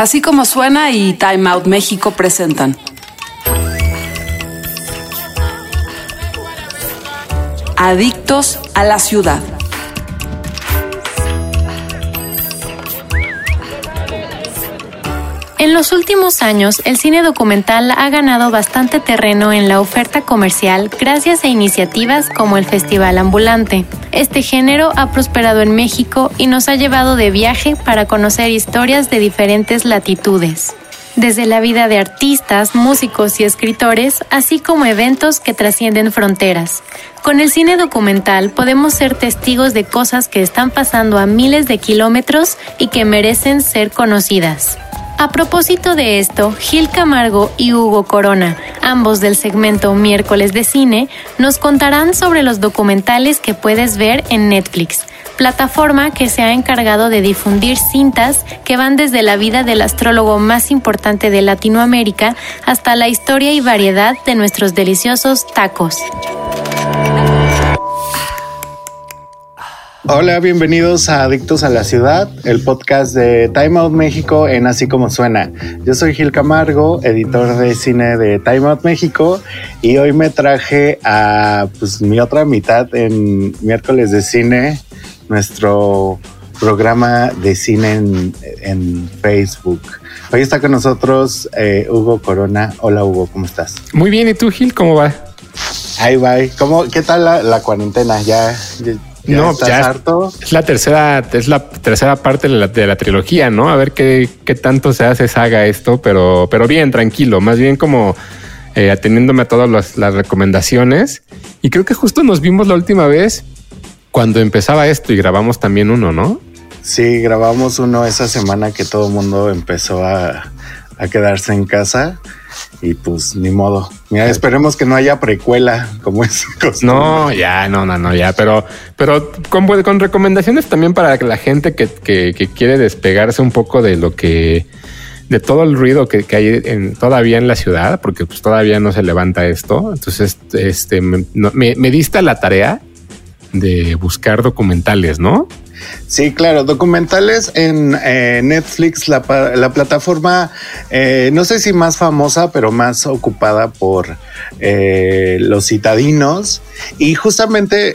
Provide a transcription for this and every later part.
Así como suena y Time Out México presentan. Adictos a la ciudad. En los últimos años, el cine documental ha ganado bastante terreno en la oferta comercial gracias a iniciativas como el Festival Ambulante. Este género ha prosperado en México y nos ha llevado de viaje para conocer historias de diferentes latitudes desde la vida de artistas, músicos y escritores, así como eventos que trascienden fronteras. Con el cine documental podemos ser testigos de cosas que están pasando a miles de kilómetros y que merecen ser conocidas. A propósito de esto, Gil Camargo y Hugo Corona, ambos del segmento Miércoles de Cine, nos contarán sobre los documentales que puedes ver en Netflix, plataforma que se ha encargado de difundir cintas que van desde la vida del astrólogo más importante de Latinoamérica hasta la historia y variedad de nuestros deliciosos tacos. Hola, bienvenidos a Adictos a la Ciudad, el podcast de Time Out México en Así Como Suena. Yo soy Gil Camargo, editor de cine de Time Out México, y hoy me traje a pues, mi otra mitad en miércoles de cine, nuestro programa de cine en, Facebook. Hoy está con nosotros eh, Hugo Corona. Hola Hugo, ¿cómo estás? Muy bien, ¿y tú Gil? ¿Cómo va? Ahí va. ¿Cómo, ¿Qué tal la, cuarentena? ¿Ya, no, ya es la tercera, es la tercera parte de la, de la trilogía, ¿no? A ver qué, qué, tanto se hace saga esto, pero, pero bien, tranquilo, más bien como eh, ateniéndome a todas las, recomendaciones. Y creo que justo nos vimos la última vez cuando empezaba esto y grabamos también uno, ¿no? Sí, grabamos uno esa semana que todo el mundo empezó a, a quedarse en casa y pues ni modo. Esperemos que no haya precuela como es. No, ya, no, no, no, ya, pero, pero con, con recomendaciones también para la gente que, que, quiere despegarse un poco de lo que, de todo el ruido que, hay en, todavía en la ciudad, porque pues todavía no se levanta esto. Entonces, este, me, me diste la tarea de buscar documentales, ¿no? Sí, claro, documentales en eh, Netflix, la, plataforma, eh, no sé si más famosa, pero más ocupada por eh, los citadinos. Y justamente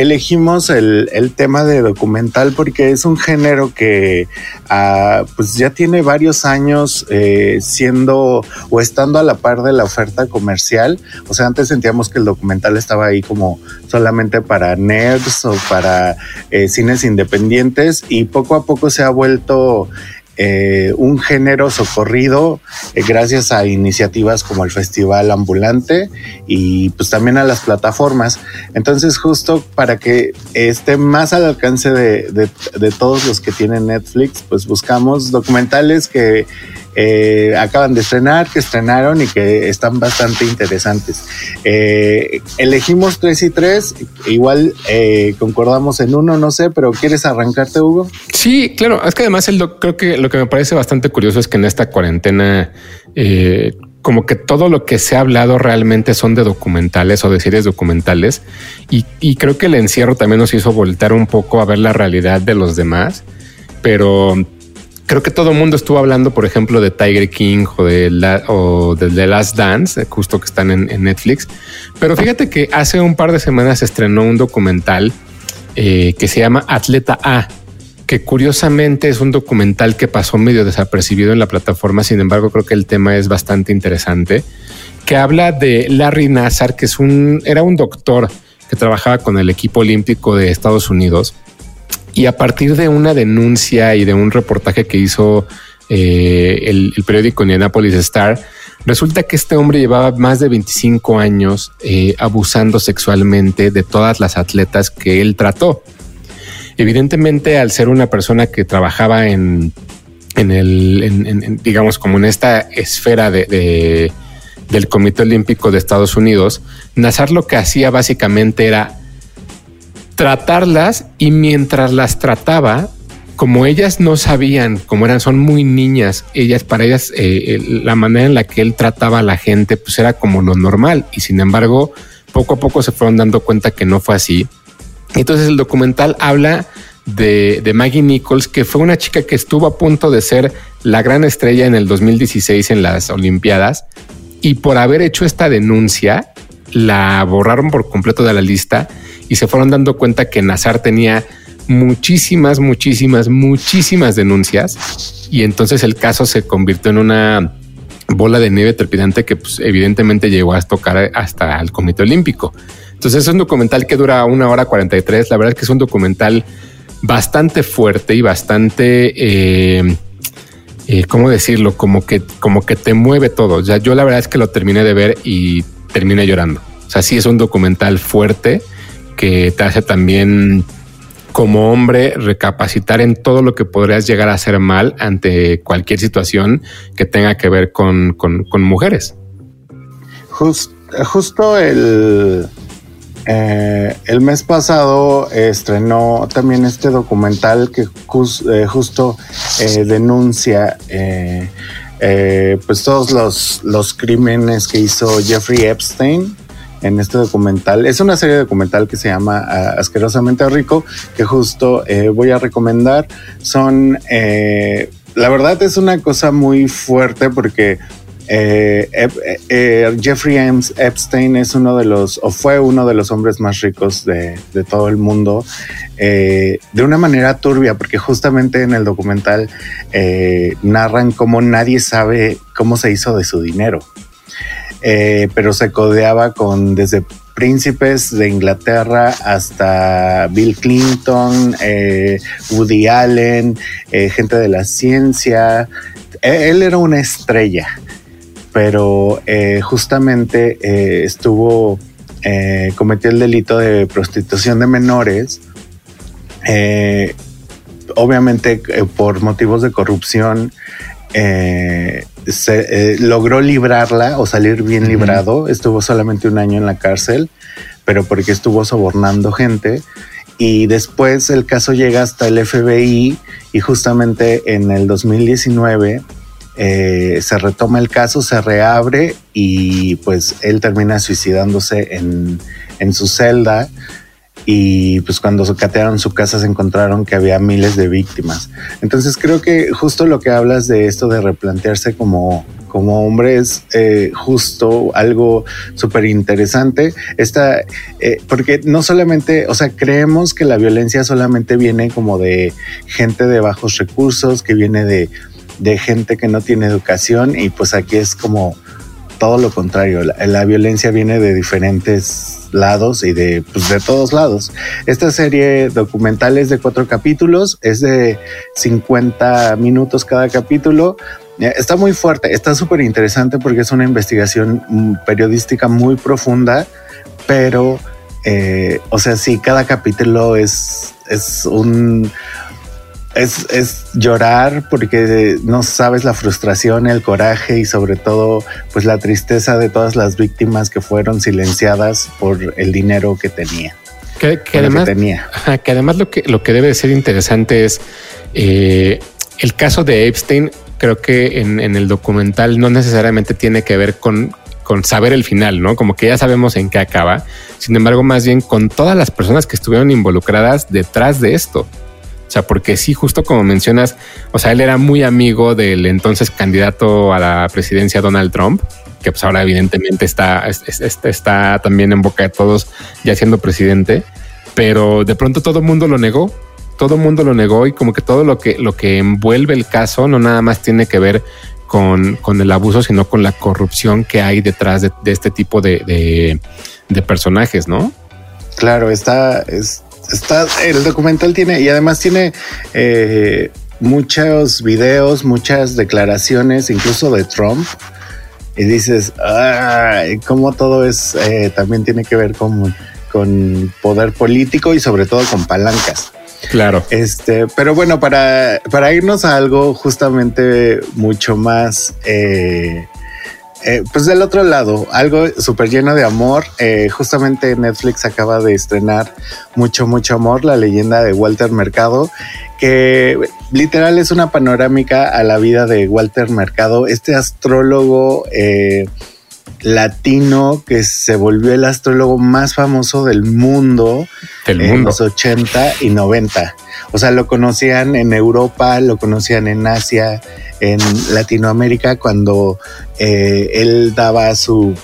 elegimos el, tema de documental porque es un género que ah, pues ya tiene varios años siendo o estando a la par de la oferta comercial. O sea, antes sentíamos que el documental estaba ahí como solamente para nerds o para cines independientes y poco a poco se ha vuelto eh, un género socorrido eh, gracias a iniciativas como el Festival Ambulante y pues también a las plataformas. Entonces justo para que esté más al alcance de todos los que tienen Netflix, pues buscamos documentales que eh, acaban de estrenar, que estrenaron y que están bastante interesantes. Eh, elegimos tres y tres, igual eh, concordamos en uno, no sé, pero ¿quieres arrancarte, Hugo? Sí, claro, es que además el, creo que lo que me parece bastante curioso es que en esta cuarentena como que todo lo que se ha hablado realmente son de documentales o de series documentales y, y, creo que el encierro también nos hizo voltar un poco a ver la realidad de los demás, pero creo que todo el mundo estuvo hablando, por ejemplo, de Tiger King o de, la, o de The Last Dance, eh, justo que están en, Netflix. Pero fíjate que hace un par de semanas se estrenó un documental eh, que se llama Atleta A, que curiosamente es un documental que pasó medio desapercibido en la plataforma. Sin embargo, creo que el tema es bastante interesante, que habla de Larry Nassar, que es un, era un doctor que trabajaba con el equipo olímpico de Estados Unidos y a partir de una denuncia y de un reportaje que hizo eh, el, periódico Indianapolis Star, resulta que este hombre llevaba más de 25 años eh, abusando sexualmente de todas las atletas que él trató. Evidentemente, al ser una persona que trabajaba en, en el, digamos, como en esta esfera de, del Comité Olímpico de Estados Unidos, Nazar lo que hacía básicamente era tratarlas y mientras las trataba, como ellas no sabían, como eran, son muy niñas, ellas, para ellas, eh, la manera en la que él trataba a la gente, pues era como lo normal. Y sin embargo, poco a poco se fueron dando cuenta que no fue así. Entonces el documental habla de, de, Maggie Nichols, que fue una chica que estuvo a punto de ser la gran estrella en el 2016 en las Olimpiadas y por haber hecho esta denuncia la borraron por completo de la lista y se fueron dando cuenta que Nazar tenía muchísimas, muchísimas, muchísimas denuncias y entonces el caso se convirtió en una bola de nieve trepidante que pues, evidentemente llegó a tocar hasta el Comité Olímpico. Entonces es un documental que dura una hora 43. La verdad es que es un documental bastante fuerte y bastante, eh, eh, ¿cómo decirlo? Como que, como que te mueve todo. Ya yo la verdad es que lo terminé de ver y terminé llorando. O sea, sí es un documental fuerte que te hace también como hombre recapacitar en todo lo que podrías llegar a hacer mal ante cualquier situación que tenga que ver con, mujeres. justo el, eh, el mes pasado estrenó también este documental que eh, justo eh, denuncia pues todos los, los crímenes que hizo Jeffrey Epstein en este documental. Es una serie documental que se llama ah, Asquerosamente Rico, que justo eh, voy a recomendar. Son, eh, la verdad es una cosa muy fuerte porque eh, Jeffrey Epstein es uno de los, o fue uno de los hombres más ricos de, de todo el mundo, de una manera turbia, porque justamente en el documental narran cómo nadie sabe cómo se hizo de su dinero. Eh, pero se codeaba con desde príncipes de Inglaterra hasta Bill Clinton, eh, Woody Allen, eh, gente de la ciencia. Él era una estrella, pero justamente estuvo, cometió el delito de prostitución de menores. obviamente por motivos de corrupción eh, se, eh, logró librarla o salir bien librado. Estuvo solamente un año en la cárcel, pero porque estuvo sobornando gente. Y después el caso llega hasta el FBI y justamente en el 2019 eh, se retoma el caso, se reabre y pues él termina suicidándose en, en su celda y pues cuando catearon su casa se encontraron que había miles de víctimas. Entonces creo que justo lo que hablas de esto de replantearse como, como hombre es eh, justo algo súper interesante. Esta, eh, porque no solamente, o sea, creemos que la violencia solamente viene como de gente de bajos recursos, que viene de, de gente que no tiene educación y pues aquí es como todo lo contrario, la, violencia viene de diferentes lados y de, pues, de todos lados. Esta serie documental es de cuatro capítulos, es de 50 minutos cada capítulo. Eh, está muy fuerte, está súper interesante porque es una investigación mm, periodística muy profunda, pero, eh, o sea, sí, cada capítulo es, es un, es, llorar porque no sabes la frustración, el coraje y sobre todo pues la tristeza de todas las víctimas que fueron silenciadas por el dinero que tenía. Que, además, tenía. que además lo que, lo que debe ser interesante es eh, el caso de Epstein. Creo que en, en, el documental no necesariamente tiene que ver con, con saber el final, ¿no? Como que ya sabemos en qué acaba. Sin embargo, más bien con todas las personas que estuvieron involucradas detrás de esto. O sea, porque sí, justo como mencionas, o sea, él era muy amigo del entonces candidato a la presidencia Donald Trump, que pues ahora evidentemente está, está también en boca de todos ya siendo presidente, pero de pronto todo el mundo lo negó, todo el mundo lo negó y como que todo lo que, lo que envuelve el caso no nada más tiene que ver con, con el abuso, sino con la corrupción que hay detrás de, este tipo de, de, personajes, ¿no? Claro, está, es, está, el documental tiene, y además tiene eh, muchos videos, muchas declaraciones, incluso de Trump. Y dices, ay, cómo todo es, eh, también tiene que ver con, con poder político y sobre todo con palancas. Claro. Este, pero bueno, para, para irnos a algo justamente mucho más eh, eh, pues del otro lado, algo súper lleno de amor. Eh, justamente Netflix acaba de estrenar Mucho, mucho amor, la leyenda de Walter Mercado, que literal es una panorámica a la vida de Walter Mercado, este astrólogo eh, latino que se volvió el astrólogo más famoso del mundo, en los 80 y 90. O sea, lo conocían en Europa, lo conocían en Asia, en Latinoamérica, cuando eh, él daba su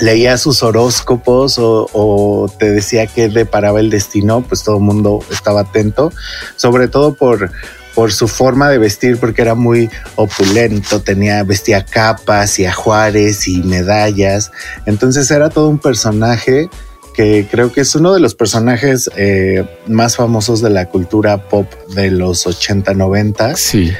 leía sus horóscopos o, te decía que deparaba el destino, pues todo el mundo estaba atento, sobre todo por, por su forma de vestir, porque era muy opulento, tenía, vestía capas y ajuares y medallas, entonces era todo un personaje que creo que es uno de los personajes eh, más famosos de la cultura pop de los 80, 90. Sí.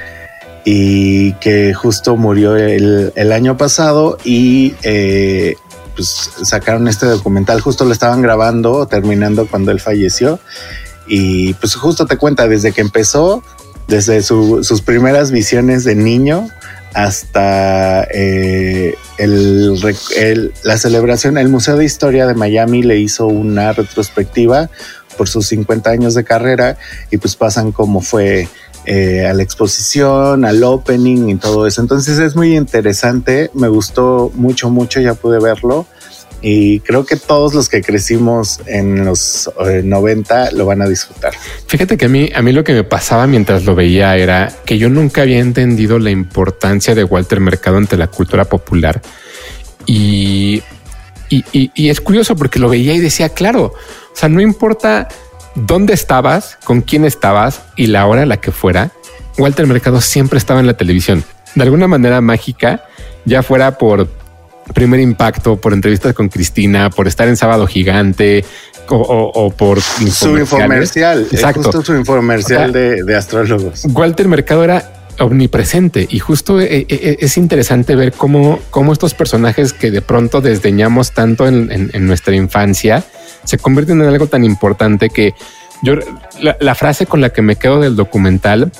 Y que justo murió el, el año pasado y eh, pues sacaron este documental, justo lo estaban grabando, terminando cuando él falleció. Y pues justo te cuenta desde que empezó, desde sus primeras visiones de niño hasta eh, el, la celebración, el Museo de Historia de Miami le hizo una retrospectiva por sus 50 años de carrera y pues pasan como fue eh, a la exposición, al opening y todo eso. Entonces es muy interesante, me gustó mucho, mucho, ya pude verlo. Y creo que todos los que crecimos en los 90 eh, lo van a disfrutar. Fíjate que a mí, a mí lo que me pasaba mientras lo veía era que yo nunca había entendido la importancia de Walter Mercado ante la cultura popular. Y, y, y es curioso porque lo veía y decía, claro, o sea, no importa dónde estabas, con quién estabas y la hora en la que fuera, Walter Mercado siempre estaba en la televisión. De alguna manera mágica, ya fuera por primer impacto, por entrevistas con Cristina, por estar en Sábado Gigante o, por su infomercial. Exacto. Justo su infomercial de, astrólogos. Walter Mercado era omnipresente y justo eh, eh, eh, es interesante ver cómo, cómo estos personajes que de pronto desdeñamos tanto en nuestra infancia, se convierten en algo tan importante que yo la, frase con la que me quedo del documental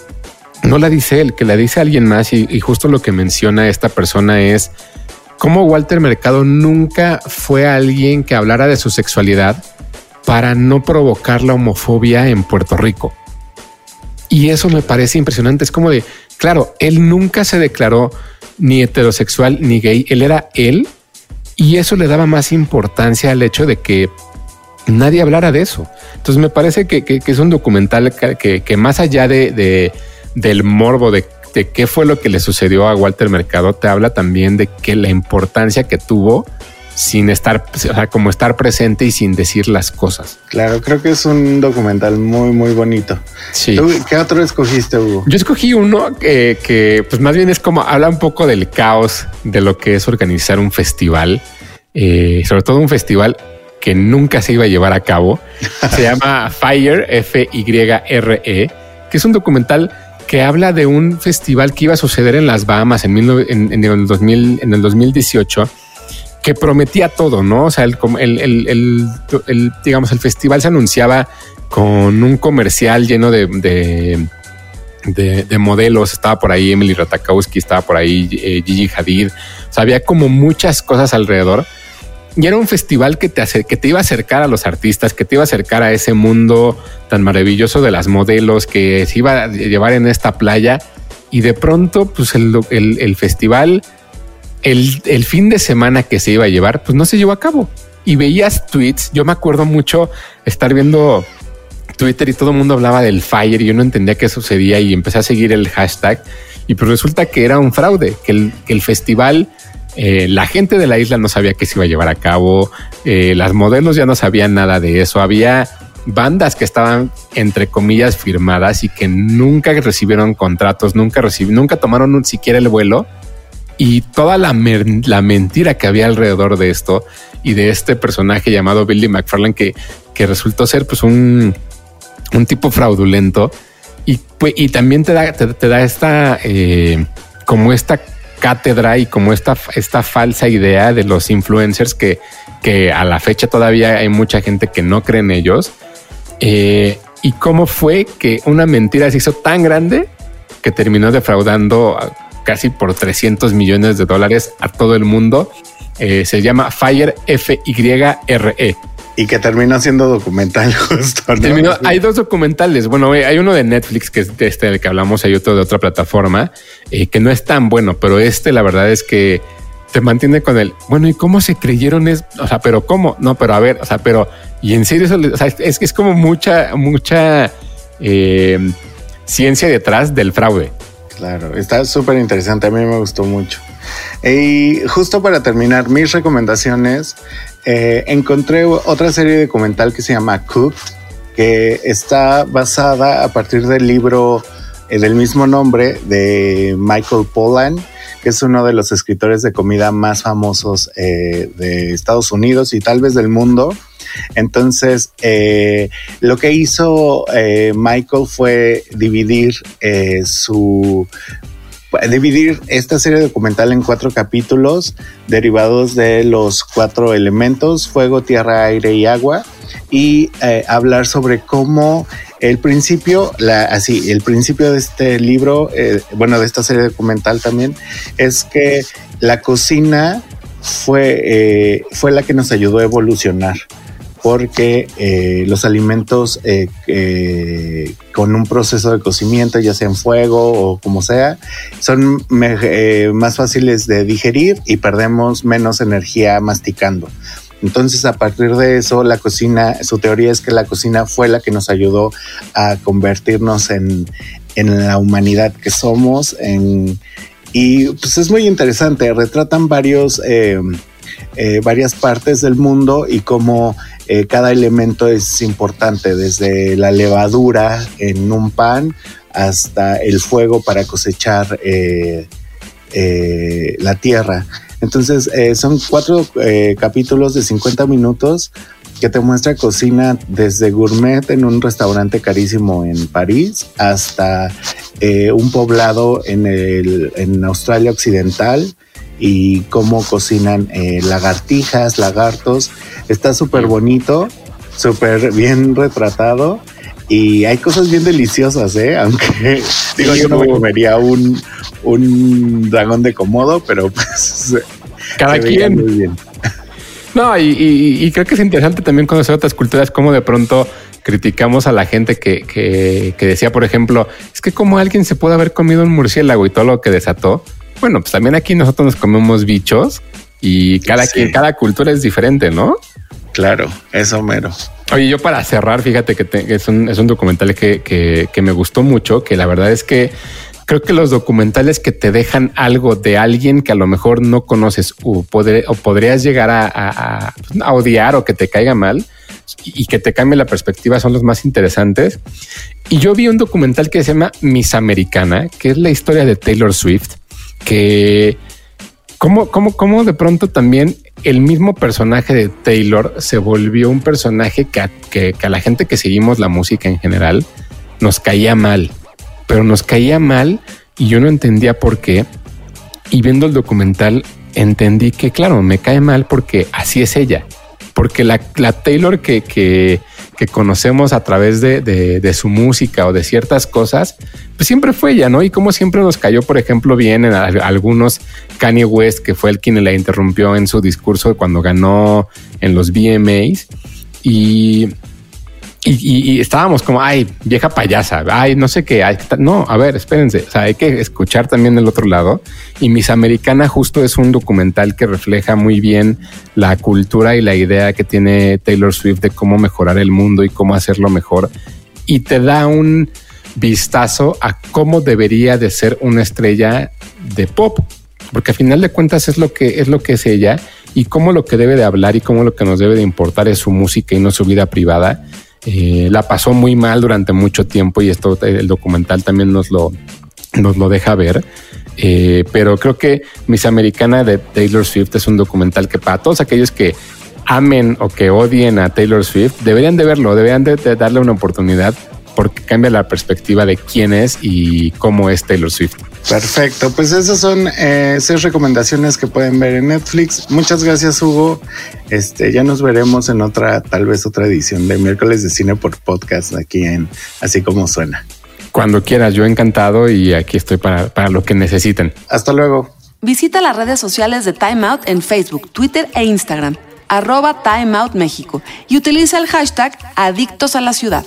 no la dice él, que la dice alguien más y, justo lo que menciona esta persona es cómo Walter Mercado nunca fue alguien que hablara de su sexualidad para no provocar la homofobia en Puerto Rico. Y eso me parece impresionante. Es como de, claro, él nunca se declaró ni heterosexual ni gay. Él era él y eso le daba más importancia al hecho de que nadie hablara de eso. Entonces me parece que, es un documental que, más allá de, del morbo de, qué fue lo que le sucedió a Walter Mercado, te habla también de que la importancia que tuvo sin estar, o sea, como estar presente y sin decir las cosas. Claro, creo que es un documental muy, muy bonito. Sí. ¿Qué otro escogiste, Hugo? Yo escogí uno que, que, pues más bien es como habla un poco del caos de lo que es organizar un festival, eh, sobre todo un festival que nunca se iba a llevar a cabo. Se llama Fire, F-Y-R-E, que es un documental que habla de un festival que iba a suceder en las Bahamas en, en, el, 2000, en el 2018 que prometía todo, ¿no? O sea, el, el, el, digamos, el festival se anunciaba con un comercial lleno de, de, de, modelos. Estaba por ahí Emily Ratakowski, estaba por ahí eh, Gigi Hadid. O sea, había como muchas cosas alrededor y era un festival que te, que te iba a acercar a los artistas, que te iba a acercar a ese mundo tan maravilloso de las modelos que se iba a llevar en esta playa. Y de pronto, pues el, festival, el, el, fin de semana que se iba a llevar, pues no se llevó a cabo. Y veías tweets. Yo me acuerdo mucho estar viendo Twitter y todo el mundo hablaba del fire y yo no entendía qué sucedía y empecé a seguir el hashtag. Y pues resulta que era un fraude, que el, que el festival eh, la gente de la isla no sabía que se iba a llevar a cabo, eh, las modelos ya no sabían nada de eso, había bandas que estaban entre comillas firmadas y que nunca recibieron contratos, nunca recibieron, nunca tomaron un, siquiera el vuelo y toda la, la, mentira que había alrededor de esto y de este personaje llamado Billy McFarland que, que resultó ser pues un, un tipo fraudulento y, pues, y también te da, te, da esta eh, como esta cátedra y como esta, esta falsa idea de los influencers que, que a la fecha todavía hay mucha gente que no cree en ellos. Eh, y cómo fue que una mentira se hizo tan grande que terminó defraudando casi por 300 millones de dólares a todo el mundo. Eh, se llama Fire F Y que terminó siendo documental justo. hay dos documentales. Bueno, hay uno de Netflix que es de este del que hablamos, hay otro de otra plataforma eh, que no es tan bueno, pero este la verdad es que te mantiene con el bueno y cómo se creyeron es, o sea, pero cómo no, pero a ver, o sea, pero y en serio, o sea, es que es como mucha, mucha eh, ciencia detrás del fraude. Claro, está súper interesante. A mí me gustó mucho. Y justo para terminar mis recomendaciones, eh, encontré otra serie documental que se llama Cooked, que está basada a partir del libro eh, del mismo nombre de Michael Pollan, que es uno de los escritores de comida más famosos eh, de Estados Unidos y tal vez del mundo. Entonces, lo que hizo Michael fue dividir su dividir esta serie documental en cuatro capítulos derivados de los cuatro elementos, fuego, tierra, aire y agua, y eh, hablar sobre cómo el principio, la, así, el principio de este libro, eh, bueno, de esta serie documental también, es que la cocina fue, eh, fue la que nos ayudó a evolucionar porque eh, los alimentos eh, eh, con un proceso de cocimiento, ya sea en fuego o como sea, son más fáciles de digerir y perdemos menos energía masticando. Entonces, a partir de eso, la cocina, su teoría es que la cocina fue la que nos ayudó a convertirnos en, en la humanidad que somos. y pues es muy interesante, retratan varios, varias partes del mundo y cómo eh, cada elemento es importante, desde la levadura en un pan hasta el fuego para cosechar eh, eh, la tierra. Entonces, son cuatro capítulos de 50 minutos que te muestra cocina desde gourmet en un restaurante carísimo en París hasta un poblado en, en Australia Occidental y cómo cocinan lagartijas, lagartos Está súper bonito, súper bien retratado y hay cosas bien deliciosas, ¿eh? Aunque digo, yo no me comería un, un dragón de comodo, pero pues... Cada quien. Muy bien. No, y, creo que es interesante también conocer otras culturas, como de pronto criticamos a la gente que, que, que, decía, por ejemplo, es que como alguien se puede haber comido un murciélago y todo lo que desató. Bueno, pues también aquí nosotros nos comemos bichos y cada quien, cada cultura es diferente, ¿no? Claro, eso mero. Oye, yo para cerrar, fíjate que, es, un, es, un, documental que, que, me gustó mucho, que la verdad es que creo que los documentales que te dejan algo de alguien que a lo mejor no conoces o, o podrías llegar a, a, a, odiar o que te caiga mal y, que te cambie la perspectiva son los más interesantes. Y yo vi un documental que se llama Miss Americana, que es la historia de Taylor Swift, que cómo, cómo, cómo de pronto también el mismo personaje de Taylor se volvió un personaje que a, la gente que seguimos la música en general nos caía mal, pero nos caía mal y yo no entendía por qué. Y viendo el documental entendí que, claro, me cae mal porque así es ella, porque la, Taylor que, que, que conocemos a través de, su música o de ciertas cosas, pues siempre fue ella, ¿no? Y como siempre nos cayó, por ejemplo, bien en algunos Kanye West, que fue el quien la interrumpió en su discurso cuando ganó en los VMAs. Y y, estábamos como, ay, vieja payasa, ay, no sé qué, no, a ver, espérense, o sea, hay que escuchar también del otro lado. Y Miss Americana justo es un documental que refleja muy bien la cultura y la idea que tiene Taylor Swift de cómo mejorar el mundo y cómo hacerlo mejor. Y te da un vistazo a cómo debería de ser una estrella de pop, porque al final de cuentas es lo que es lo que es ella y cómo lo que debe de hablar y cómo lo que nos debe de importar es su música y no su vida privada eh, la pasó muy mal durante mucho tiempo y esto el documental también nos lo, nos lo deja ver. Eh, pero creo que Miss Americana de Taylor Swift es un documental que para todos aquellos que amen o que odien a Taylor Swift deberían de verlo, deberían de darle una oportunidad porque cambia la perspectiva de quién es y cómo es Taylor Swift. Perfecto, pues esas son eh, seis recomendaciones que pueden ver en Netflix. Muchas gracias Hugo. Este, ya nos veremos en otra, tal vez otra edición de miércoles de cine por podcast aquí en Así como suena. Cuando quieras, yo encantado y aquí estoy para, para lo que necesiten. Hasta luego. Visita las redes sociales de Time Out en Facebook, Twitter e Instagram, arroba Time Out México y utiliza el hashtag Adictos a la Ciudad.